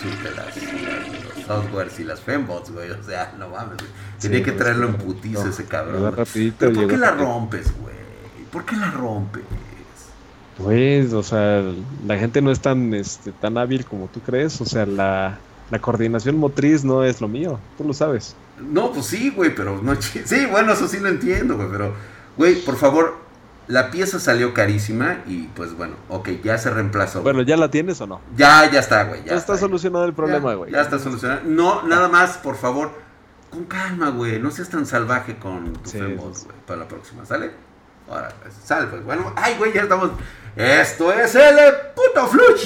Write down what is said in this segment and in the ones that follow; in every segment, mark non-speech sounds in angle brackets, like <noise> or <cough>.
surte las, los softwares y las fembots, güey. O sea, no mames, güey. Tenía que traerlo en putiza ese cabrón. Rapidito, ¿Por qué la rompes, güey? ¿Por qué la rompes? Pues, o sea, la gente no es tan, este, tan hábil como tú crees. O sea, la, la coordinación motriz no es lo mío. Tú lo sabes. No, pues sí, güey, pero no. <laughs> Sí, bueno, eso sí lo entiendo, güey. Pero, güey, por favor, la pieza salió carísima y pues bueno, ok, ya se reemplazó. Bueno, ¿ya la tienes o no? Ya, ya está, güey. Ya, está, solucionado el problema, güey. Ya, está solucionado. No, nada más, por favor, con calma, güey. No seas tan salvaje con tu sí, güey, para la próxima, ¿sale? Ahora, pues, sale, pues. Bueno, ay, güey, ya estamos. Esto es el puto fluch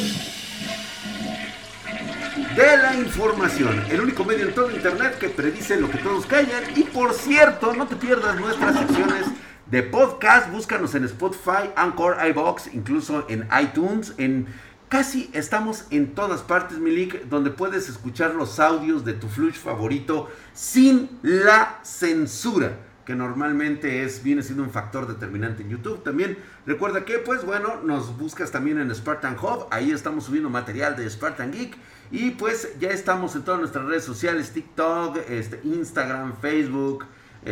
de la información. El único medio en todo internet que predice lo que todos callan. Y por cierto, no te pierdas nuestras secciones de podcast. Búscanos en Spotify, Anchor, iBox, incluso en iTunes, en casi estamos en todas partes, Milik, donde puedes escuchar los audios de tu flush favorito sin la censura que normalmente es viene siendo un factor determinante en YouTube. También recuerda que pues bueno, nos buscas también en Spartan Hub, ahí estamos subiendo material de Spartan Geek y pues ya estamos en todas nuestras redes sociales, TikTok, este Instagram, Facebook,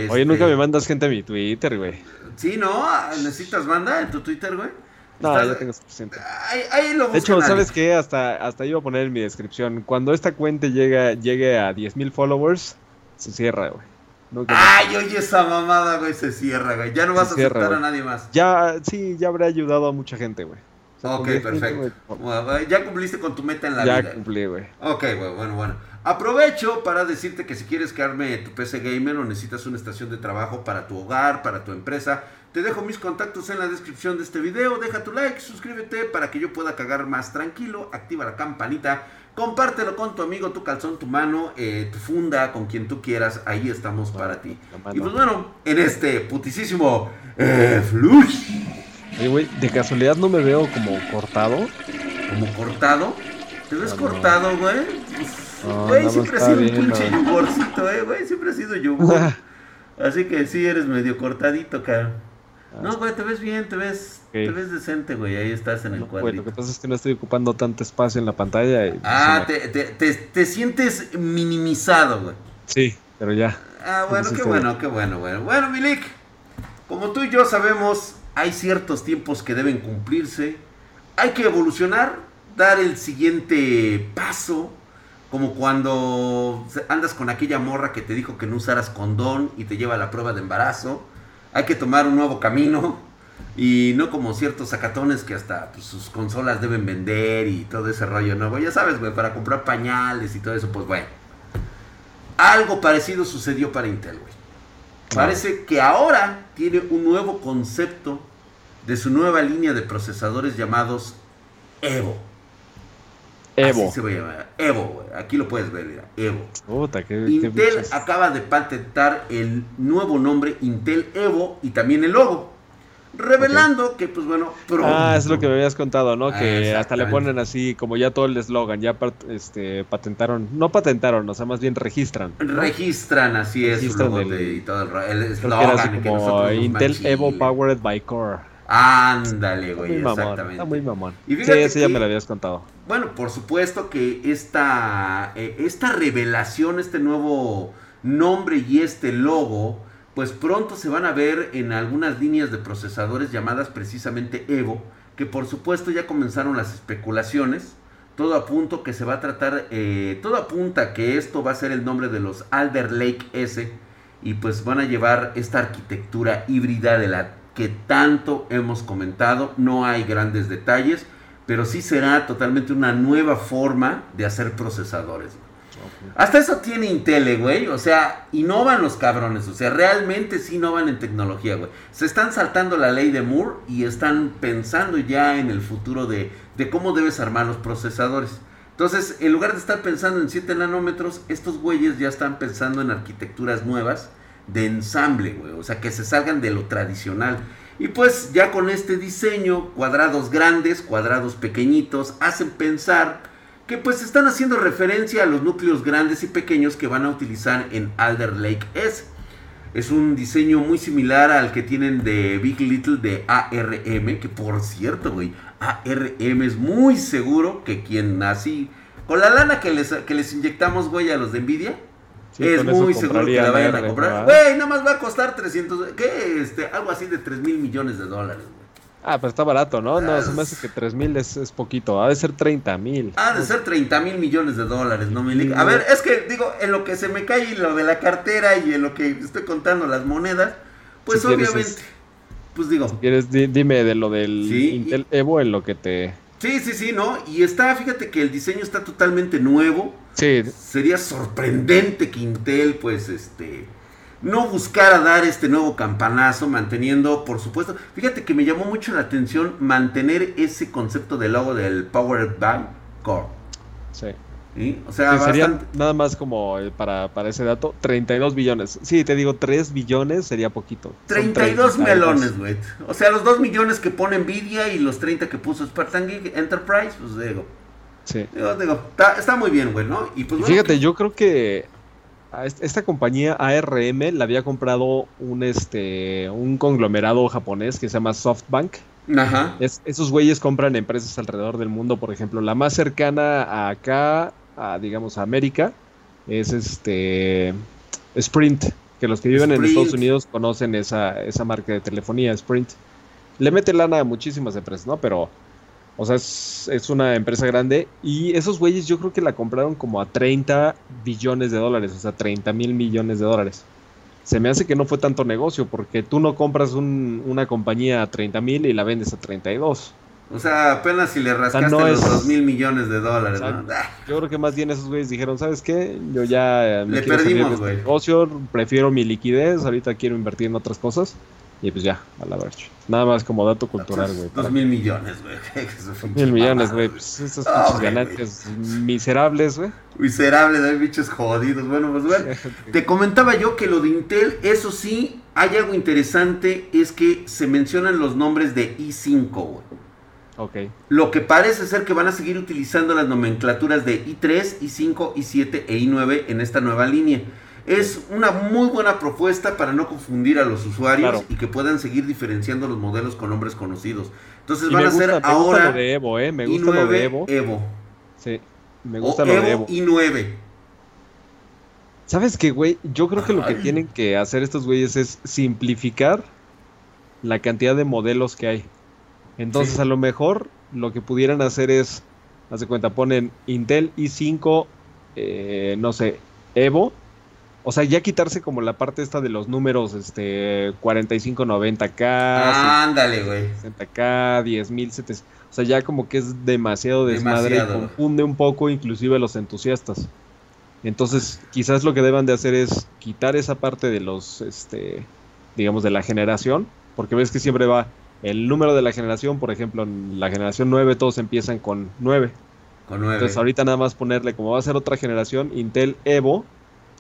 Oye, nunca me mandas gente a mi Twitter, güey. Sí, ¿no? ¿Necesitas banda en tu Twitter, güey? No, ya tengo suficiente. Ahí, ahí lo de hecho, ¿sabes qué? Hasta, hasta iba a poner en mi descripción. Cuando esta cuenta llega, llegue a 10.000 followers, se cierra, güey. Ay, oye, esa mamada, güey, se cierra, güey. Ya no vas a aceptar a nadie más. Ya, sí, ya habré ayudado a mucha gente, güey. ok, perfecto. ya cumpliste con tu meta en la vida. Ya cumplí, güey. Ok, güey, bueno, bueno. Aprovecho para decirte que si quieres que arme tu PC gamer o necesitas una estación de trabajo para tu hogar, para tu empresa, te dejo mis contactos en la descripción de este video. Deja tu like, suscríbete para que yo pueda cagar más tranquilo. Activa la campanita. Compártelo con tu amigo, tu calzón, tu mano, eh, tu funda, con quien tú quieras. Ahí estamos para ti. Y pues bueno, en este putisísimo eh, flush. Oye, güey, de casualidad no me veo como cortado. ¿Como cortado? ¿Te ves cortado, güey? Güey, siempre ha sido un pinche yugorcito, eh, güey. Siempre ha sido yugor. <laughs> Así que sí, eres medio cortadito, cara. No, ah. güey, te ves bien, te ves, te ves decente, güey. Ahí estás en el cuadrito. lo que pasa es que no estoy ocupando tanto espacio en la pantalla. Pues, ah, te, te, te, sientes minimizado, güey. Sí, pero ya. Ah, bueno, qué bueno, qué bueno, güey. Bueno, Milik, como tú y yo sabemos, hay ciertos tiempos que deben cumplirse. Hay que evolucionar, dar el siguiente paso como cuando andas con aquella morra que te dijo que no usaras condón y te lleva a la prueba de embarazo. Hay que tomar un nuevo camino. Y no como ciertos sacatones que hasta pues, sus consolas deben vender y todo ese rollo nuevo. Ya sabes, güey, para comprar pañales y todo eso, pues bueno. Algo parecido sucedió para Intel, güey. Parece que ahora tiene un nuevo concepto de su nueva línea de procesadores llamados Evo. Evo. Así se va a llamar. Evo, Aquí lo puedes ver, mira. Evo. Intel acaba de patentar el nuevo nombre Intel Evo y también el logo. Revelando que, pues bueno, Ah, es lo que me habías contado, ¿no? que hasta le ponen así, como ya todo el eslogan, ya este, patentaron, no patentaron, o sea, más bien registran. Registran, así es, y todo el, eslogan. como Intel Evo Powered by Core. Ándale, güey, exactamente. está muy mamón. Y sí, ese ya me lo habías contado. Bueno, por supuesto que esta, eh, esta revelación, este nuevo nombre y este logo, pues pronto se van a ver en algunas líneas de procesadores llamadas precisamente Evo, que por supuesto ya comenzaron las especulaciones. Todo apunta que se va a tratar, eh, todo apunta que esto va a ser el nombre de los Alder Lake S y pues van a llevar esta arquitectura híbrida de la que tanto hemos comentado. No hay grandes detalles, pero sí será totalmente una nueva forma de hacer procesadores. Hasta eso tiene Intel, eh, güey. O sea, innovan los cabrones. O sea, realmente sí innovan en tecnología, güey. Se están saltando la ley de Moore y están pensando ya en el futuro de, de cómo debes armar los procesadores. Entonces, en lugar de estar pensando en 7 nanómetros, estos güeyes ya están pensando en arquitecturas nuevas de ensamble, güey. O sea, que se salgan de lo tradicional. Y pues ya con este diseño, cuadrados grandes, cuadrados pequeñitos, hacen pensar que pues están haciendo referencia a los núcleos grandes y pequeños que van a utilizar en Alder Lake S. Es un diseño muy similar al que tienen de Big Little de ARM, que por cierto, güey, ARM es muy seguro que quien así con la lana que les, que les inyectamos, güey, a los de Nvidia, Sí, es muy seguro que la vayan a comprar. Güey, nada más va a costar 300, ¿qué? Este, algo así de 3 mil millones de dólares, güey. Ah, pero está barato, ¿no? No, se me hace que 3 mil es, es poquito. Ha de ser 30 mil. Ha de ser 30 mil millones de dólares, ¿no, Milik? A ver, es que digo, en lo que se me cae lo de la cartera y en lo que estoy contando las monedas, pues Si quieres obviamente, es- pues digo, Si quieres, di- dime de lo del Sí, Intel Evo en lo que te... sí, sí, sí, ¿no? Y está, fíjate que el diseño está totalmente nuevo. Sí, Sería sorprendente que Intel, pues, este, no buscara dar este nuevo campanazo, manteniendo, por supuesto, fíjate que me llamó mucho la atención mantener ese concepto del logo del Powered by Core. sí. ¿Sí? O sea, Sí, serían bastante- nada más como eh, para, para ese dato, 32 billones. Sí, te digo, 3 billones sería poquito. Son 32 32. melones, güey. O sea, los 2 millones que pone Nvidia y los 30 que puso Spartan Geek Enterprise, pues digo, Sí. digo, digo, está, está muy bien, güey, ¿no? Y pues bueno, fíjate, yo creo que esta compañía ARM la había comprado un este un conglomerado japonés que se llama SoftBank. Ajá. Es- esos güeyes compran empresas alrededor del mundo, por ejemplo, la más cercana a acá, a, digamos a América, es este Sprint, que los que viven en Sprint. Estados Unidos conocen esa, esa marca de telefonía, Sprint. Le mete lana a muchísimas empresas, ¿no? Pero, o sea, es, es una empresa grande y esos güeyes yo creo que la compraron como a 30 billones de dólares, o sea, 30 mil millones de dólares. Se me hace que no fue tanto negocio porque tú no compras un- una compañía a 30 mil y la vendes a 32. O sea, apenas si le rascaste no los es- 2 mil millones de dólares. Exacto. Ah, Yo creo que más bien esos güeyes dijeron, ¿sabes qué? Yo ya me Le perdimos, este güey. negocio, prefiero mi liquidez, ahorita quiero invertir en otras cosas. Y pues ya, a la verge. Nada más como dato cultural, güey. 2 <laughs> mil millones, güey. Mil millones, güey. Pues esas Ah, pinches ganancias miserables, güey. Miserable, hay bichos jodidos. Bueno, pues bueno. Te comentaba yo que lo de Intel, eso sí, hay algo interesante, es que se mencionan los nombres de i5, güey. Lo que parece ser que van a seguir utilizando las nomenclaturas de i3, i5, i7 e i9 en esta nueva línea. Es una muy buena propuesta para no confundir a los usuarios Claro. y que puedan seguir diferenciando los modelos con nombres conocidos. Entonces Y van a ser me gusta ahora lo de Evo, ¿eh? Me gusta i9 lo de Evo. Evo. Sí, me O gusta lo Evo, de Evo. i9. ¿Sabes qué, güey? Yo creo que lo que tienen que hacer estos güeyes es simplificar la cantidad de modelos que hay. Entonces, Sí. a lo mejor lo que pudieran hacer es, haz de cuenta, ponen Intel i5, eh, no sé, Evo. O sea, ya quitarse como la parte esta de los números, este, 4590K, Ándale, güey. 60K, 10700. O sea, ya como que es demasiado desmadre Demasiado. y confunde un poco inclusive a los entusiastas. Entonces, quizás lo que deban de hacer es quitar esa parte de los, este, digamos, de la generación, porque ves que siempre va el número de la generación, por ejemplo, en la generación 9 todos empiezan con 9. Con 9. Entonces, ahorita nada más ponerle, como va a ser otra generación, Intel Evo,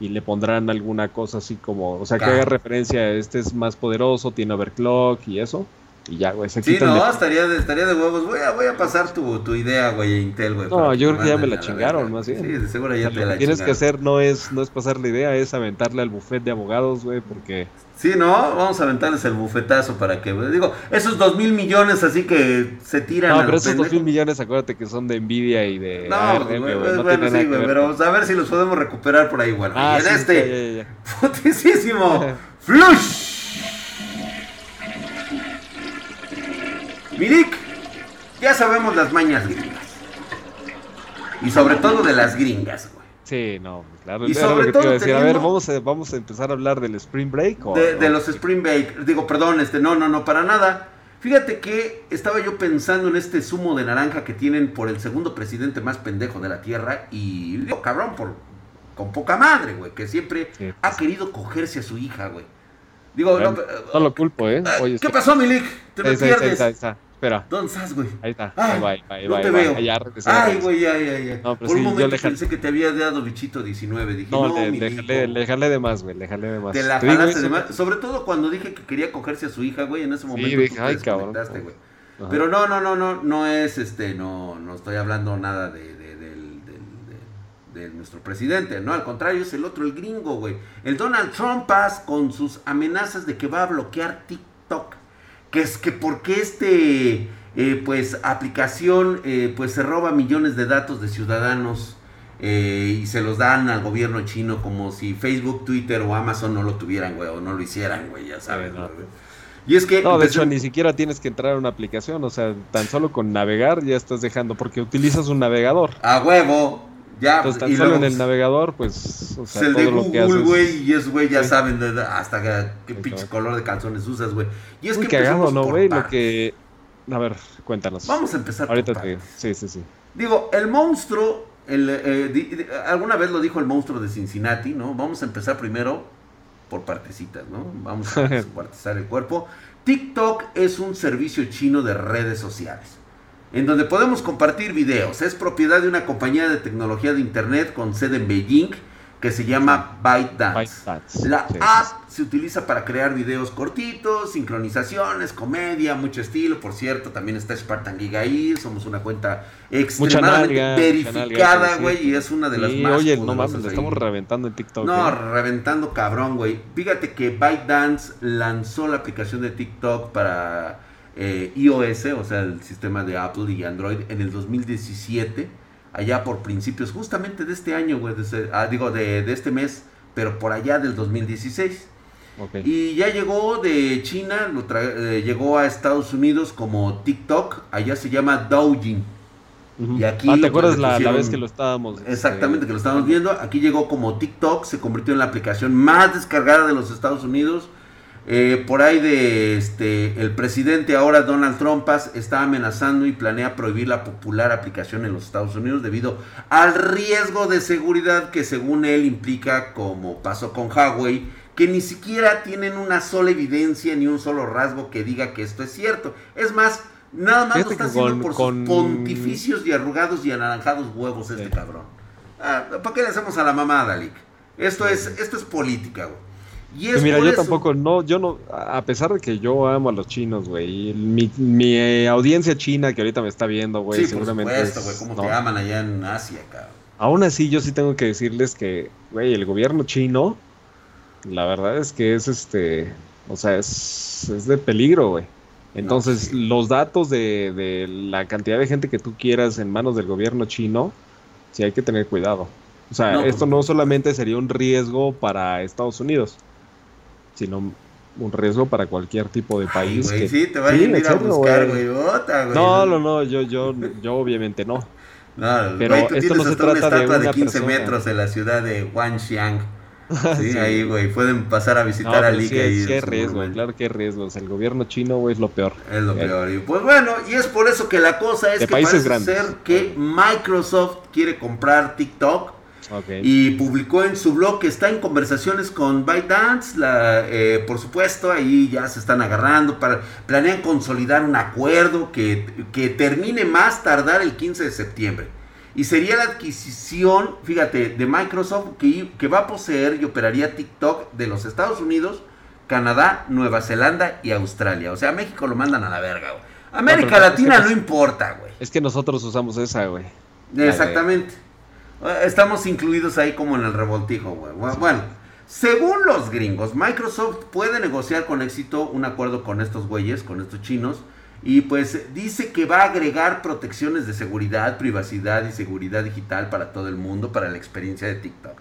y le pondrán alguna cosa así como, o sea, que haga referencia este es más poderoso, tiene overclock y eso. Y ya, güey, se Sí, no, de- estaría de, estaría de huevos. Voy a, voy a pasar tu, tu idea, güey, a Intel, güey. No, yo creo que ya me la chingaron, verga. más bien. Sí, de seguro ya Lo te que la tienes que chingaron. hacer no es, no es pasar la idea, es aventarle al buffet de abogados, güey, porque... Sí, no, vamos a aventarles el bufetazo para que, digo, esos dos mil millones así que se tiran No, pero lo esos dos mil millones, acuérdate que son de Nvidia y de No, ARM, güey, güey, no bueno, sí, que güey, pero a ver si los podemos recuperar por ahí, bueno. Ah, y en sí, este, putisísimo, <laughs> flush. Mirik, ya sabemos las mañas gringas. Y sobre todo de las gringas, güey. Sí, no, pues, claro. Y sobre te iba todo a decir. A ver, vamos a, vamos a empezar a hablar del Spring Break. o- De, los Spring Bake, digo, perdón, este, no, no, no, para nada. Fíjate que estaba yo pensando en este zumo de naranja que tienen por el segundo presidente más pendejo de la tierra y digo, cabrón, por, con poca madre, güey, que siempre Sí. ha querido cogerse a su hija, güey. Digo, no, No lo culpo, ¿eh? ah, Oye, ¿qué sí. pasó, Milik? Te me Ahí está, ahí está, ahí pierdes. ahí está. Espera, ¿Dónde estás, güey? ahí está. Ay, Ahí va, ahí va, no te veo. Regresé, Ay, güey. No, pero Por sí, un yo momento le jalé. pensé que te había dado bichito 19. Dije, no, No, le, le le jalé de más, güey, le jalé de más. Te la jalaste de más. Sobre todo cuando dije que quería cogerse a su hija, güey. En ese momento dije, tú te ay, cabrón. güey. Pero no, no, no, no, no es este, no, no estoy hablando nada de, de- nuestro presidente, no, al contrario, es el otro, el gringo, güey. El Donald Trump paz con sus amenazas de que va a bloquear TikTok. Que es que porque este, eh, pues aplicación, eh, pues se roba millones de datos de ciudadanos eh, y se los dan al gobierno chino como si Facebook, Twitter o Amazon no lo tuvieran, güey, o no lo hicieran, güey, ya sabes. no. Y es que... No, de hecho, ni siquiera tienes que entrar a una aplicación, o sea, tan solo con navegar ya estás dejando, porque utilizas un navegador. A huevo, ya. Entonces, tan y solo luego, en el navegador, pues, o sea, el de todo Google, güey, y es, güey, ya Sí. saben hasta qué pinche color de calzones usas, güey. Y es Muy que cagado, ¿no, güey? Lo que... A ver, cuéntanos. Vamos a empezar por Ahorita te digo. Sí, sí, sí. Digo, el monstruo, el, eh, di- di- alguna vez lo dijo el monstruo de Cincinnati, ¿no? Vamos a empezar primero por partecitas, ¿no? Vamos a <laughs> descuartizar el cuerpo. TikTok es un servicio chino de redes sociales, en donde podemos compartir videos. Es propiedad de una compañía de tecnología de Internet con sede en Beijing que se llama ByteDance. ByteDance. La Sí, sí, app se utiliza para crear videos cortitos, sincronizaciones, comedia, mucho estilo. Por cierto, también está Spartan Giga ahí. Somos una cuenta extremadamente nalga, verificada, güey. Y es una de las Sí, más oye, no mames, le estamos reventando en TikTok. No, ¿eh? reventando cabrón, güey. Fíjate que ByteDance lanzó la aplicación de TikTok para eh, iOS, o sea, el sistema de Apple y Android, en el 2017, allá por principios justamente de este año, güey, de ese- ah, digo, de, de este mes, pero por allá del 2016. Ok. Y ya llegó de China, lo tra- eh, llegó a Estados Unidos como TikTok, allá se llama Douyin. Ujú. y aquí, ah, ¿te acuerdas la, la vez que lo estábamos? este, Exactamente, que lo estamos viendo. Aquí llegó como TikTok, se convirtió en la aplicación más descargada de los Estados Unidos. Eh, por ahí de este el presidente ahora Donald Trump está amenazando y planea prohibir la popular aplicación en los Estados Unidos debido al riesgo de seguridad que según él implica como pasó con Huawei que ni siquiera tienen una sola evidencia ni un solo rasgo que diga que esto es cierto. Es más, nada más lo está haciendo con- por con- sus pontificios y arrugados y anaranjados huevos este Sí. cabrón. Ah, ¿Para qué le hacemos a la mamada, Lick? Esto es, esto es política, güey. Y es Y mira, por yo eso- tampoco, no, yo no, a pesar de que yo amo a los chinos, güey, mi, mi, eh, audiencia china que ahorita me está viendo, güey, sí, por seguramente supuesto, es- güey, cómo no. te aman allá en Asia, cabrón. Aún así, yo sí tengo que decirles que, güey, el gobierno chino, la verdad es que es este, o sea, es, es de peligro, güey. Entonces, sí. los datos de, de la cantidad de gente que tú quieras en manos del gobierno chino, sí hay que tener cuidado. O sea, No, por esto no supuesto. solamente sería un riesgo para Estados Unidos, sino un riesgo para cualquier tipo de Ay, país. güey, que- sí, te van Sí, a ir a buscar, güey. bota, güey. No, no, no, yo, yo, yo obviamente no. No, Pero güey, tú esto tienes no se una trata de estatua de, una 15 persona. metros en la ciudad de Wanxiang. <laughs> Sí, Sí. ahí, güey, pueden pasar a No, visitar a pero Lick sí, hay su riesgo, claro que hay riesgos. El gobierno chino, güey, es lo peor. Es lo Eh, peor. Y pues bueno, y es por eso que la cosa es De que países parece grandes. ser que Microsoft quiere comprar TikTok Y publicó en su blog que está en conversaciones con ByteDance. La, eh, por supuesto, ahí ya se están agarrando. Para, planean consolidar un acuerdo que, que termine más tardar el 15 de septiembre. Y sería la adquisición, fíjate, de Microsoft que, que va a poseer y operaría TikTok de los Estados Unidos, Canadá, Nueva Zelanda y Australia. O sea, a México lo mandan a la verga, güey. América pero es que Latina no importa, güey. Es que nosotros usamos esa, güey. De- Exactamente. Estamos incluidos ahí como en el revoltijo, güey. Bu- Bueno, según los gringos, Microsoft puede negociar con éxito un acuerdo con estos güeyes, con estos chinos. Y pues dice que va a agregar protecciones de seguridad, privacidad y seguridad digital para todo el mundo, para la experiencia de TikTok.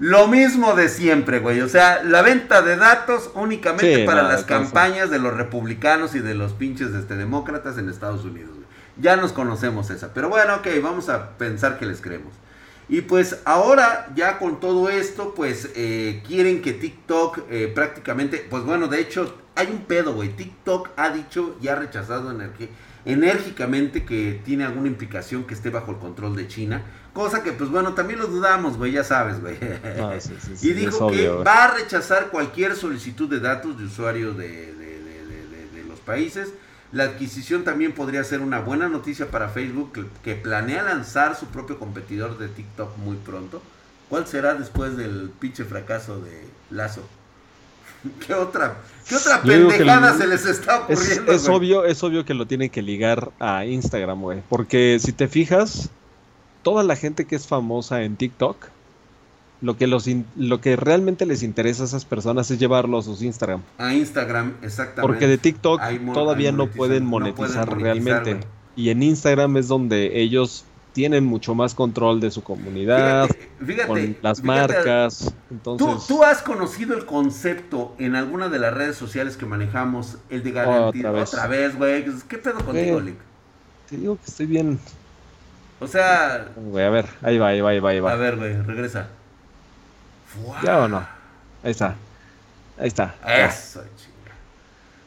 Lo mismo de siempre, güey. O sea, la venta de datos únicamente Sí, para no, las campañas de los republicanos y de los pinches este, demócratas en Estados Unidos. güey. Ya nos conocemos esa. Pero bueno, ok, vamos a pensar que les creemos. Y pues ahora ya con todo esto, pues eh, quieren que TikTok eh, prácticamente, pues bueno, de hecho hay un pedo, güey. TikTok ha dicho y ha rechazado enérgicamente que tiene alguna implicación que esté bajo el control de China. Cosa que pues bueno, también lo dudamos, güey, ya sabes, güey. No, sí, sí, <laughs> sí, y dijo obvio, que va a rechazar cualquier solicitud de datos de usuarios de- de los países. La adquisición también podría ser una buena noticia para Facebook, que, que planea lanzar su propio competidor de TikTok muy pronto. ¿Cuál será después del pinche fracaso de Lazo? <laughs> ¿Qué otra, qué otra pendejada se les está Es, ocurriendo? es obvio, es obvio que lo tienen que ligar a Instagram, güey. Porque si te fijas, toda la gente que es famosa en TikTok lo que, los lo que realmente les interesa a esas personas es llevarlo a sus Instagram. A Instagram, exactamente. Porque de TikTok todavía no pueden monetizar, realmente. Y en Instagram es donde ellos tienen mucho más control de su comunidad, fíjate, con las marcas. Entonces, ¿tú, has conocido el concepto en alguna de las redes sociales que manejamos, el de garantía. Otra vez, güey. ¿Qué pedo contigo, Lick? Te digo que estoy bien. O sea. Güey, a ver, ahí va, ahí va, ahí va, ahí va. A ver, güey, regresa. ¿Ya o no? Ahí está. Ahí está. Eso, chinga.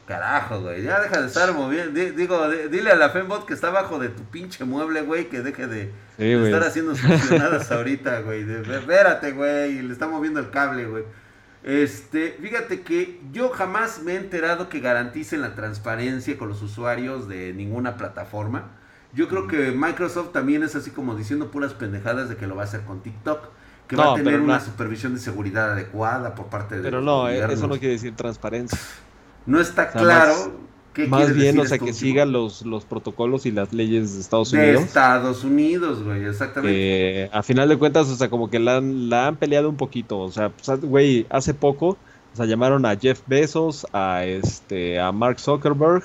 Carajo, güey. Ya deja de estar moviendo. Digo, dile a la Fembot que está abajo de tu pinche mueble, güey, que deje de, estar haciendo funcionadas <laughs> ahorita, güey. espérate, güey. Le está moviendo el cable, güey. Este, fíjate que yo jamás me he enterado que garanticen la transparencia con los usuarios de ninguna plataforma. Yo creo que Microsoft también es así como diciendo puras pendejadas de que lo va a hacer con TikTok que va a tener una supervisión de seguridad adecuada por parte de Pero no, eh, eso no quiere decir transparencia. No está claro qué Más bien, o sea, que siga los, los protocolos y las leyes de Estados Unidos. De Estados Unidos, güey, exactamente. a final de cuentas, o sea, como que la han, la han peleado un poquito. O sea, pues, güey, hace poco, o sea, llamaron a Jeff Bezos, a este, a Mark Zuckerberg,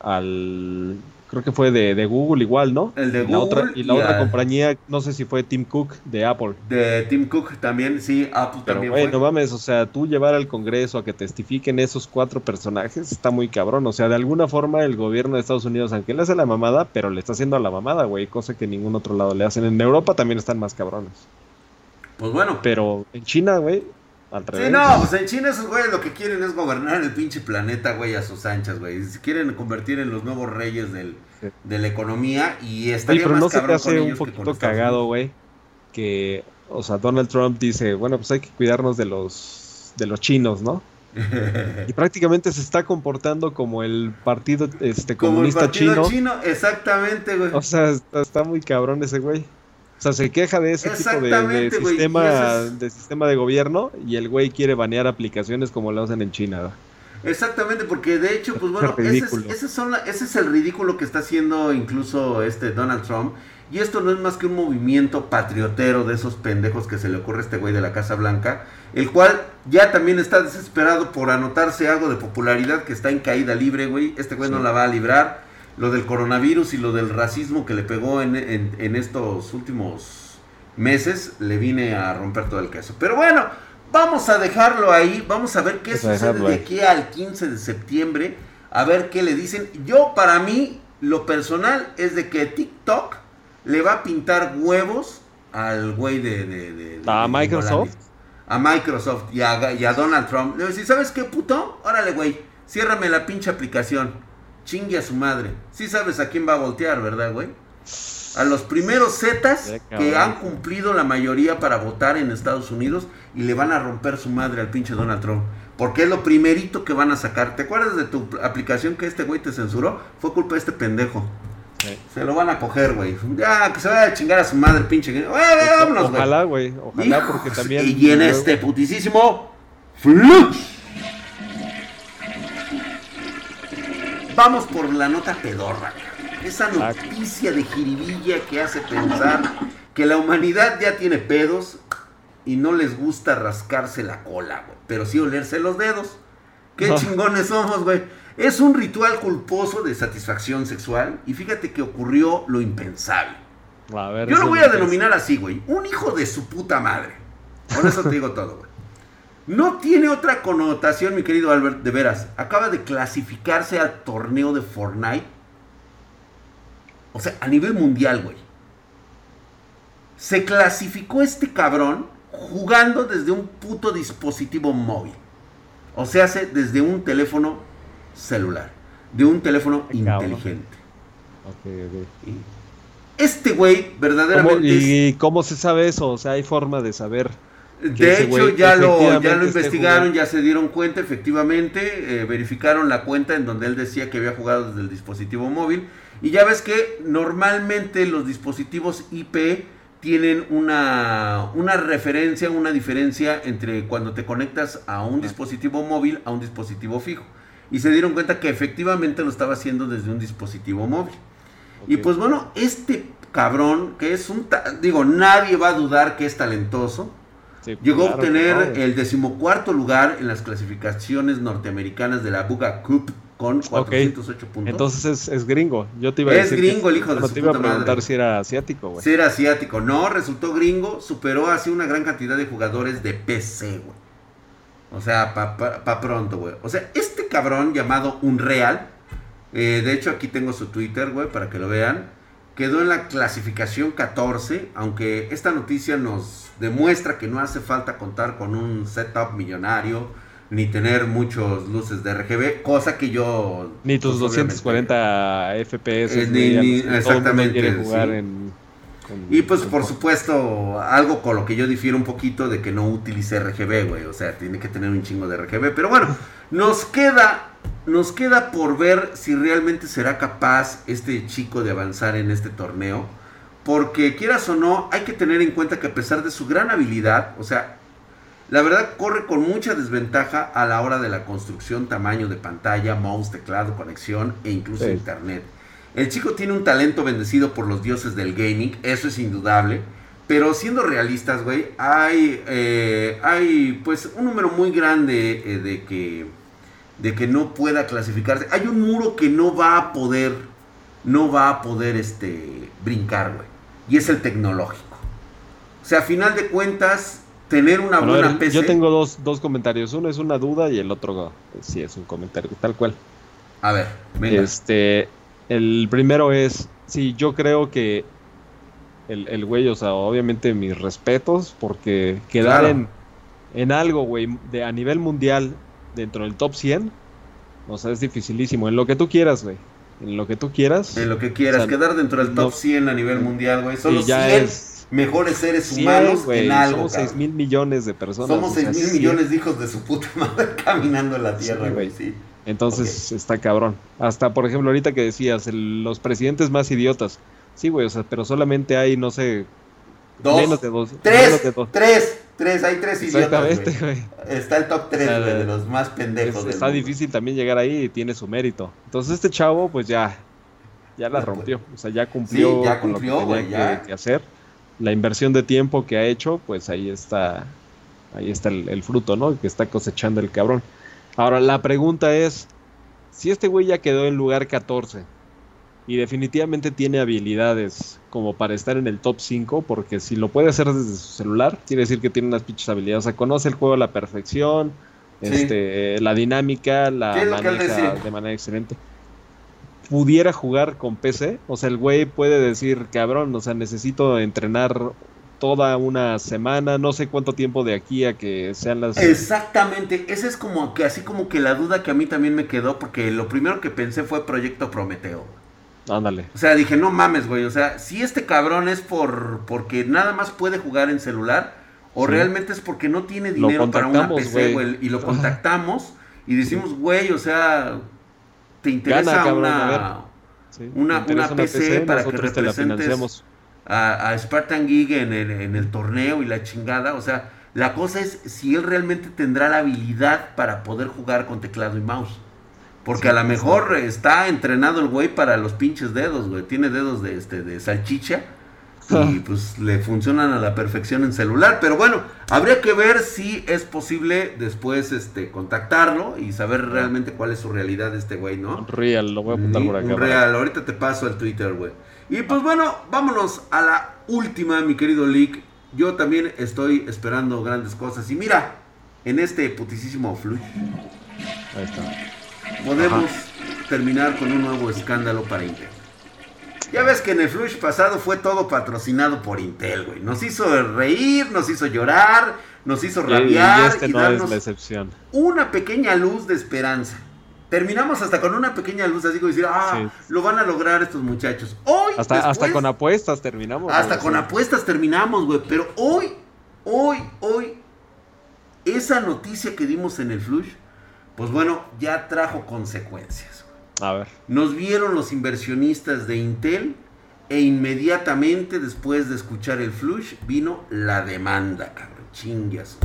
al creo que fue de, Google igual, ¿no? El de Google. La otra, y la otra compañía, no sé si fue Tim Cook de Apple. De Tim Cook también, sí, Apple Pero, también. Bueno, mames, o sea, tú llevar al Congreso a que testifiquen esos cuatro personajes está muy cabrón. O sea, de alguna forma el gobierno de Estados Unidos, aunque le hace la mamada, pero le está haciendo a la mamada, güey, cosa que ningún otro lado le hacen. En Europa también están más cabrones. Pues bueno. Pero en China, güey, Sí, no, pues en China esos güeyes lo que quieren es gobernar el pinche planeta, güey, a sus anchas, güey. Se quieren convertir en los nuevos reyes del, de la economía y estaría pero no se te hace un poquito cagado, güey, que, o sea, Donald Trump dice, bueno, pues hay que cuidarnos de los, de los chinos, ¿no? <laughs> y prácticamente se está comportando como el partido este comunista chino. exactamente, güey. O sea, está muy cabrón ese güey. O sea, se queja de ese tipo de, sistema, de sistema de gobierno y el güey quiere banear aplicaciones como lo hacen en China. Exactamente, porque de hecho, pues bueno, ese es, el ridículo que está haciendo incluso este Donald Trump. Y esto no es más que un movimiento patriotero de esos pendejos que se le ocurre a este güey de la Casa Blanca, el cual ya también está desesperado por anotarse algo de popularidad que está en caída libre, güey. Este güey no la va a librar lo del coronavirus y lo del racismo que le pegó en, estos últimos meses, le vine a romper todo el queso. Pero bueno, vamos a dejarlo ahí, vamos a ver qué sucede de aquí al 15 de septiembre, a ver qué le dicen. Yo, para mí, lo personal es de que TikTok le va a pintar huevos al güey de, ¿A Microsoft? A Microsoft y a, y a Donald Trump. Le voy a decir, ¿sabes qué, puto? Órale, güey, ciérrame la pinche aplicación Chingue a su madre. Sí sabes a quién va a voltear, ¿verdad, güey? A los primeros Zetas que han cumplido la mayoría para votar en Estados Unidos y le van a romper su madre al pinche Donald Trump. Porque es lo primerito que van a sacar. ¿Te acuerdas de tu aplicación que este güey te censuró? Fue culpa de este pendejo. Se lo van a coger, güey. Ya, que se vaya a chingar a su madre, pinche. Güey, vámonos, güey. Ojalá, güey. Ojalá, porque también. Y en este putisísimo. Flux. Vamos por la nota pedorra. Esa noticia de jiribilla que hace pensar que la humanidad ya tiene pedos y no les gusta rascarse la cola, güey. Pero sí olerse los dedos. Qué chingones somos, güey. Es un ritual culposo de satisfacción sexual y fíjate que ocurrió lo impensable. Yo lo voy a denominar así, güey. Un hijo de su puta madre. Por eso te digo todo, güey. No tiene otra connotación, mi querido Albert, de veras. Acaba de clasificarse al torneo de Fortnite. O sea, a nivel mundial, güey. Se clasificó este cabrón jugando desde un puto dispositivo móvil. O sea, desde un teléfono celular. De un teléfono inteligente. Este güey verdaderamente... ¿Y cómo se sabe eso? O sea, hay forma de saber de hecho, ya lo, ya lo investigaron, ya se dieron cuenta, efectivamente, eh, verificaron la cuenta en donde él decía que había jugado desde el dispositivo móvil. Y ya ves que normalmente los dispositivos IP tienen una, una referencia, una diferencia entre cuando te conectas a un dispositivo móvil a un dispositivo fijo. Y se dieron cuenta que efectivamente lo estaba haciendo desde un dispositivo móvil. Y pues bueno, este cabrón, que es un... Digo, nadie va a dudar que es talentoso Llegó a obtener el decimocuarto lugar en las clasificaciones norteamericanas de la Buga Cup con 408 puntos. Entonces es, gringo. Yo te iba a decir. Es gringo el hijo de no su te iba a preguntar si era asiático, güey. Si era asiático. No, resultó gringo. Superó así una gran cantidad de jugadores de PC, güey. O sea, pa, pa, pronto, güey. O sea, este cabrón llamado Unreal. Eh, de hecho, aquí tengo su Twitter, güey, para que lo vean. Quedó en la clasificación 14. Aunque esta noticia nos demuestra que no hace falta contar con un setup millonario ni tener muchos luces de RGB, cosa que yo... Ni tus 240 FPS. Eh, ni, exactamente. Y pues por supuesto, algo con lo que yo difiero un poquito de que no utilice RGB, güey. O sea, tiene que tener un chingo de RGB. Pero bueno, nos queda, nos queda por ver si realmente será capaz este chico de avanzar en este torneo porque quieras o no, hay que tener en cuenta que a pesar de su gran habilidad, o sea, la verdad corre con mucha desventaja a la hora de la construcción, tamaño de pantalla, mouse, teclado, conexión e incluso internet. El chico tiene un talento bendecido por los dioses del gaming, eso es indudable. Pero siendo realistas, güey, hay, eh, hay pues un número muy grande eh, de, que, de que no pueda clasificarse. Hay un muro que no va a poder, no va a poder este, brincar, güey y es el tecnológico. O sea, a final de cuentas, tener una buena PC. Yo tengo dos, dos, comentarios. Uno es una duda y el otro sí es un comentario, tal cual. A ver, venga. Este, el primero es, sí, yo creo que el, el güey, o sea, obviamente mis respetos, porque quedar en, en algo, güey, de, a nivel mundial dentro del top 100, o sea, es dificilísimo. En lo que tú quieras, güey en lo que tú quieras. En lo que quieras, quedar dentro del top 100 a nivel mundial, güey. Son los 100 mejores seres humanos en algo. Somos 6 mil millones de personas. Somos 6 mil millones de hijos de su puta <laughs> madre caminando en la tierra, güey. Sí, Entonces está cabrón. Hasta, por ejemplo, ahorita que decías, los presidentes más idiotas. Sí, güey, o sea, pero solamente hay, no sé, Dos. Menos de dos. Tres. Tres. Tres. Hay tres idiotas. Güey. Está el top tres, güey, de los más pendejos. está difícil también llegar ahí y tiene su mérito. Entonces este chavo, pues ya. Ya la rompió. O sea, ya cumplió, con lo que tenía que, hacer. La inversión de tiempo que ha hecho, pues ahí está. Ahí está el, el fruto, ¿no? Que está cosechando el cabrón. Ahora, la pregunta es: si este güey ya quedó en lugar 14 y definitivamente tiene habilidades como para estar en el top 5, porque si lo puede hacer desde su celular, quiere decir que tiene unas pinches habilidades. O sea, conoce el juego a la perfección, este, la dinámica, la maneja de manera excelente. Pudiera jugar con PC, o sea, el güey puede decir, cabrón, o sea, necesito entrenar toda una semana, no sé cuánto tiempo de aquí a que sean las... Exactamente, esa es como que así como que la duda que a mí también me quedó, porque lo primero que pensé fue Proyecto Prometeo. Ándale. O sea, dije, no mames, güey. O sea, si este cabrón es por porque nada más puede jugar en celular, o realmente es porque no tiene dinero para una PC, güey. Y lo contactamos y decimos, güey, o sea, ¿te interesa una, una, una, PC, para que representes a, a, Spartan Gig en el, en el torneo y la chingada? O sea, la cosa es si él realmente tendrá la habilidad para poder jugar con teclado y mouse. Porque a lo mejor está entrenado el güey para los pinches dedos, güey. Tiene dedos de, este, de salchicha. Y pues le funcionan a la perfección en celular. Pero bueno, habría que ver si es posible después este contactarlo y saber realmente cuál es su realidad de este güey, ¿no? Real, lo voy a apuntar por acá. Real, ahorita te paso el Twitter, güey. Y pues bueno, vámonos a la última, mi querido Lick. Yo también estoy esperando grandes cosas. Y mira, en este putisísimo flush. Ahí está podemos terminar con un nuevo escándalo para Intel. Ya ves que en el Flush pasado fue todo patrocinado por Intel, güey. Nos hizo reír, nos hizo llorar, nos hizo rabiar y, este darnos una pequeña luz de esperanza. Terminamos hasta con una pequeña luz, así como decir, ah, lo van a lograr estos muchachos. Hoy, hasta, hasta con apuestas terminamos. Hasta con apuestas terminamos, güey. Pero hoy, hoy, hoy, esa noticia que dimos en el Flush pues bueno, ya trajo consecuencias. A ver. Nos vieron los inversionistas de Intel e inmediatamente después de escuchar el flush vino la demanda, cabrón. Chingas.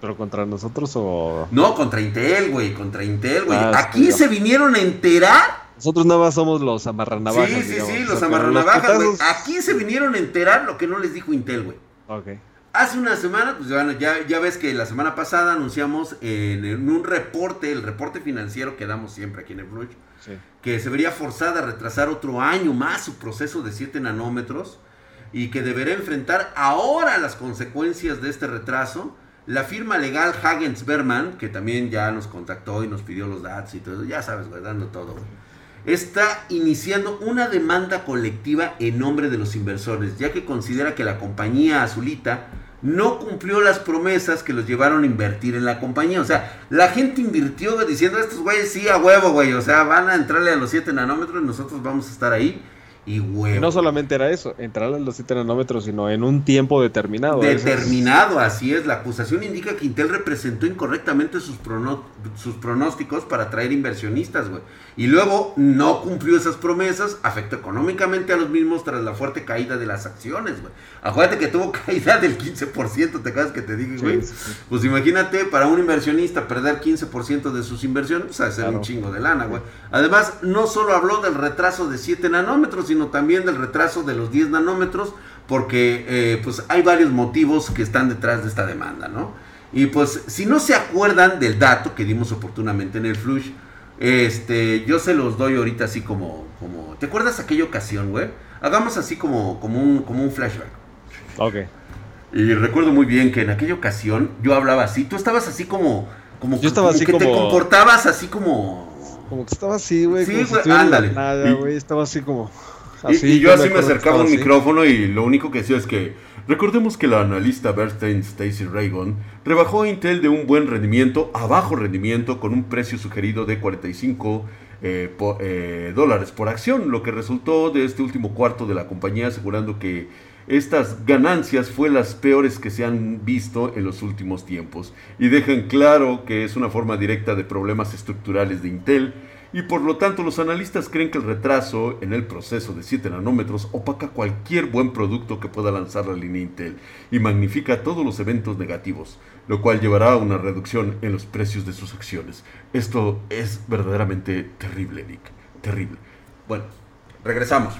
¿Pero contra nosotros o...? No, contra Intel, güey, contra Intel, güey. Ah, Aquí se vinieron a enterar... Nosotros nada más somos los amarranavajas. Sí, sí, sí, los amarranavajas, güey. Aquí se vinieron a enterar lo que no les dijo Intel, güey. Ok. Hace una semana, pues bueno, ya, ya ves que la semana pasada anunciamos en, un reporte, el reporte financiero que damos siempre aquí en el Flush, que se vería forzada a retrasar otro año más su proceso de 7 nanómetros y que deberá enfrentar ahora las consecuencias de este retraso. La firma legal Hagens Berman, que también ya nos contactó y nos pidió los datos y todo, ya sabes, güey, dando todo, está iniciando una demanda colectiva en nombre de los inversores, ya que considera que la compañía azulita no cumplió las promesas que los llevaron a invertir en la compañía. O sea, la gente invirtió diciendo, estos güeyes sí a huevo, güey. O sea, van a entrarle a los 7 nanómetros y nosotros vamos a estar ahí. Y huevo. No solamente era eso, entrar en los 7 nanómetros, sino en un tiempo determinado. Determinado, así es. La acusación indica que Intel representó incorrectamente sus, sus pronósticos para atraer inversionistas, güey. Y luego no cumplió esas promesas, afectó económicamente a los mismos tras la fuerte caída de las acciones, güey. Acuérdate que tuvo <laughs> caída del 15%, ¿te acuerdas que te dije, güey? Pues imagínate, para un inversionista perder 15% de sus inversiones, pues hacer un chingo de lana, güey. Además, no solo habló del retraso de 7 nanómetros, sino también del retraso de los 10 nanómetros, porque eh, pues hay varios motivos que están detrás de esta demanda, ¿no? Y pues, si no se acuerdan del dato que dimos oportunamente en el Flush, este, yo se los doy ahorita así como, como, ¿te acuerdas aquella ocasión, güey? Hagamos así como, como un, como un flashback. Ok. Y recuerdo muy bien que en aquella ocasión yo hablaba así, tú estabas así como, como, yo estaba así que te comportabas así como... Como que estaba así, güey. Sí, güey, ándale. Nada, güey, estaba así como... Así, y, yo así me acercaba al micrófono y lo único que decía es que recordemos que la analista Bernstein Stacy Reagan rebajó a Intel de un buen rendimiento a bajo rendimiento con un precio sugerido de 45 eh, eh, dólares por acción, lo que resultó de este último cuarto de la compañía asegurando que estas ganancias fue las peores que se han visto en los últimos tiempos. Y dejan claro que es una forma directa de problemas estructurales de Intel y por lo tanto los analistas creen que el retraso en el proceso de 7 nanómetros opaca cualquier buen producto que pueda lanzar la línea Intel y magnifica todos los eventos negativos, lo cual llevará a una reducción en los precios de sus acciones. Esto es verdaderamente terrible, Nick, terrible. Bueno, regresamos.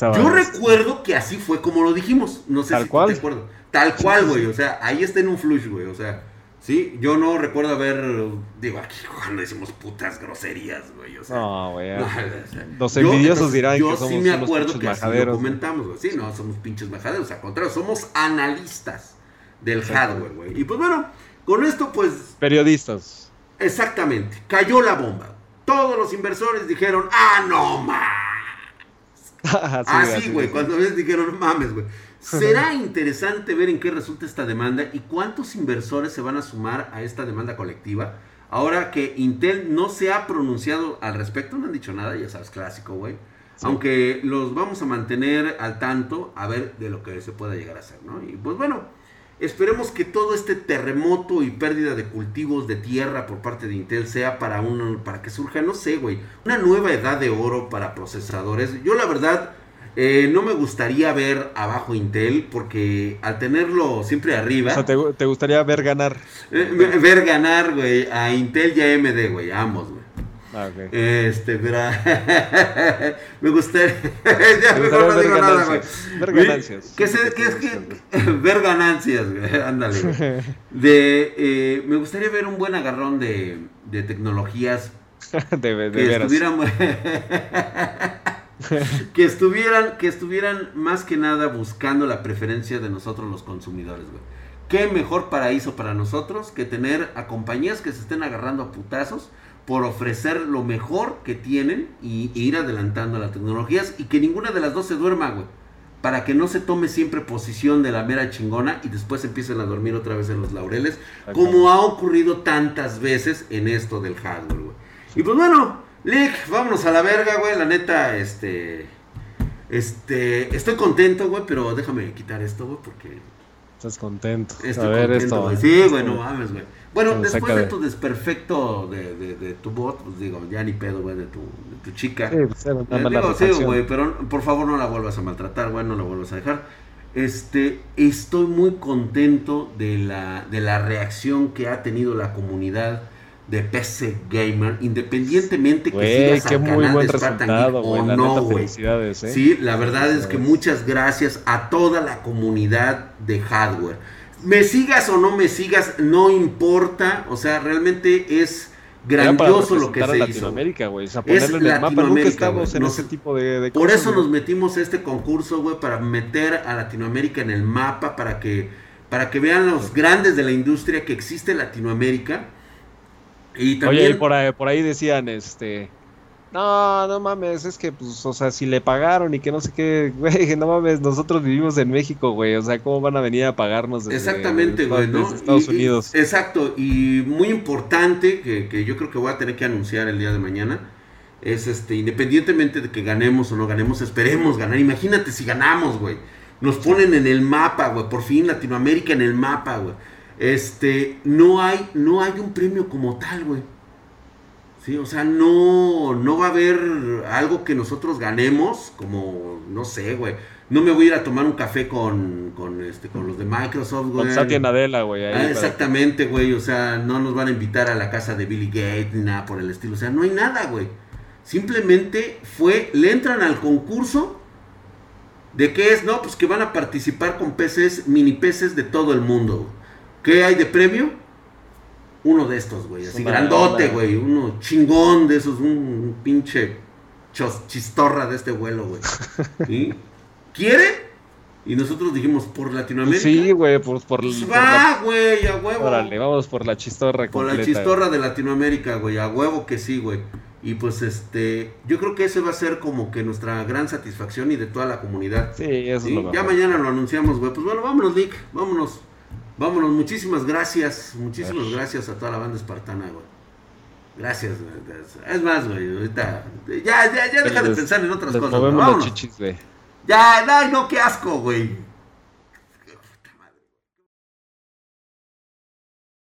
Yo recuerdo que así fue como lo dijimos, no sé si te acuerdo. Tal cual, güey, o sea, ahí está en un flush, güey, o sea... Sí, yo no recuerdo haber, digo, aquí cuando decimos putas groserías, güey. O sea, no, güey. los envidiosos dirán yo que somos, sí me acuerdo que así lo comentamos, güey. Sí, no, somos pinches majaderos. Al contrario, somos analistas del hardware, güey. Y pues bueno, con esto, pues. Periodistas. Exactamente. Cayó la bomba. Todos los inversores dijeron, ah, no más. <laughs> así, güey. Cuando ves dijeron, no mames, güey. Será <laughs> interesante ver en qué resulta esta demanda y cuántos inversores se van a sumar a esta demanda colectiva. Ahora que Intel no se ha pronunciado al respecto, no han dicho nada, ya sabes, clásico, güey. Aunque los vamos a mantener al tanto a ver de lo que se pueda llegar a hacer, ¿no? Y pues bueno, esperemos que todo este terremoto y pérdida de cultivos de tierra por parte de Intel sea para un, para que surja, no sé, güey, una nueva edad de oro para procesadores. Yo la verdad eh, no me gustaría ver abajo Intel porque al tenerlo siempre arriba. O sea, te, gustaría ver ganar. Eh, ver ganar, güey, a Intel y a AMD, güey, ambos, güey. Ah, okay. Este, pero <laughs> me gustaría. <laughs> ya mejor no digo nada, güey. Ver ganancias. Que se, que, <laughs> ver ganancias, güey. Ándale, güey. De, eh, me gustaría ver un buen agarrón de, de tecnologías. de, de que veras. estuvieran. <laughs> que estuvieran, que estuvieran más que nada buscando la preferencia de nosotros los consumidores, güey. Qué mejor paraíso para nosotros que tener a compañías que se estén agarrando a putazos por ofrecer lo mejor que tienen y, ir adelantando las tecnologías y que ninguna de las dos se duerma, güey. Para que no se tome siempre posición de la mera chingona y después empiecen a dormir otra vez en los laureles, como ha ocurrido tantas veces en esto del hardware, güey. Y pues bueno, Lick, vámonos a la verga, güey. La neta, este. Este. Estoy contento, güey, pero déjame quitar esto, güey, porque. Estás contento. Estoy a ver esto. Güey. Sí, güey, no mames, güey. Bueno, después de tu desperfecto de, de, de, tu bot, pues digo, ya ni pedo, güey, de tu, de tu chica. Sí, pues, eh, digo, sí, güey, pero por favor no la vuelvas a maltratar, güey, no la vuelvas a dejar. Este, estoy muy contento de la, de la reacción que ha tenido la comunidad de PC Gamer, independientemente que sigas al canal de Spartan o no, güey. ¿eh? Sí, la verdad es que muchas gracias a toda la comunidad de hardware. Me sigas o no me sigas, no importa. O sea, realmente es grandioso lo que se Latinoamérica, hizo. Güey. O sea, ponerlo en el mapa. Nunca estamos en ese tipo de, Por eso nos metimos a este concurso, güey, para meter a Latinoamérica en el mapa, para que, para que vean los grandes de la industria que existe Latinoamérica. Y también... Oye, por ahí, por ahí decían, este... No, no mames, es que, pues, o sea, si le pagaron y que no sé qué, <laughs> güey, no mames, nosotros vivimos en México, güey, o sea, ¿cómo van a venir a pagarnos desde, Exactamente, güey, ¿no? Estados Unidos? exacto, y muy importante, que, que, yo creo que voy a tener que anunciar el día de mañana, es este, independientemente de que ganemos o no ganemos, esperemos ganar, imagínate si ganamos, güey, nos ponen en el mapa, güey, por fin Latinoamérica en el mapa, güey, este, no hay, no hay un premio como tal, güey Sí, o sea, no, no va a haber algo que nosotros ganemos, como, no sé, güey. No me voy a ir a tomar un café con, con, este, con los de Microsoft, güey. Con Satya Nadella, güey. Ah, exactamente, güey. O sea, no nos van a invitar a la casa de Billy Gates ni nada por el estilo. O sea, no hay nada, güey. Simplemente fue, le entran al concurso de qué es, no, pues que van a participar con peces, mini peces de todo el mundo. ¿Qué hay de premio? uno de estos, güey, así grandote, güey, uno chingón de esos, un, pinche chistorra de este vuelo, güey. <laughs> ¿Y? ¿Quiere? Y nosotros dijimos, ¿por Latinoamérica? Sí, güey, por... por, pues va, güey, a huevo. Órale, vamos por la chistorra Por la chistorra de Latinoamérica, güey, a huevo que sí, güey. Y pues este, yo creo que ese va a ser como que nuestra gran satisfacción y de toda la comunidad. Sí, eso es lo Ya mañana lo anunciamos, güey. Pues bueno, vámonos, Nick, vámonos. Vámonos, muchísimas gracias, muchísimas gracias a toda la banda espartana, güey. Gracias, güey. Es más, güey, ahorita. Ya, ya, ya deja de pensar en otras cosas. Vámonos. Chichis, güey. Ya, no, no, qué asco, güey.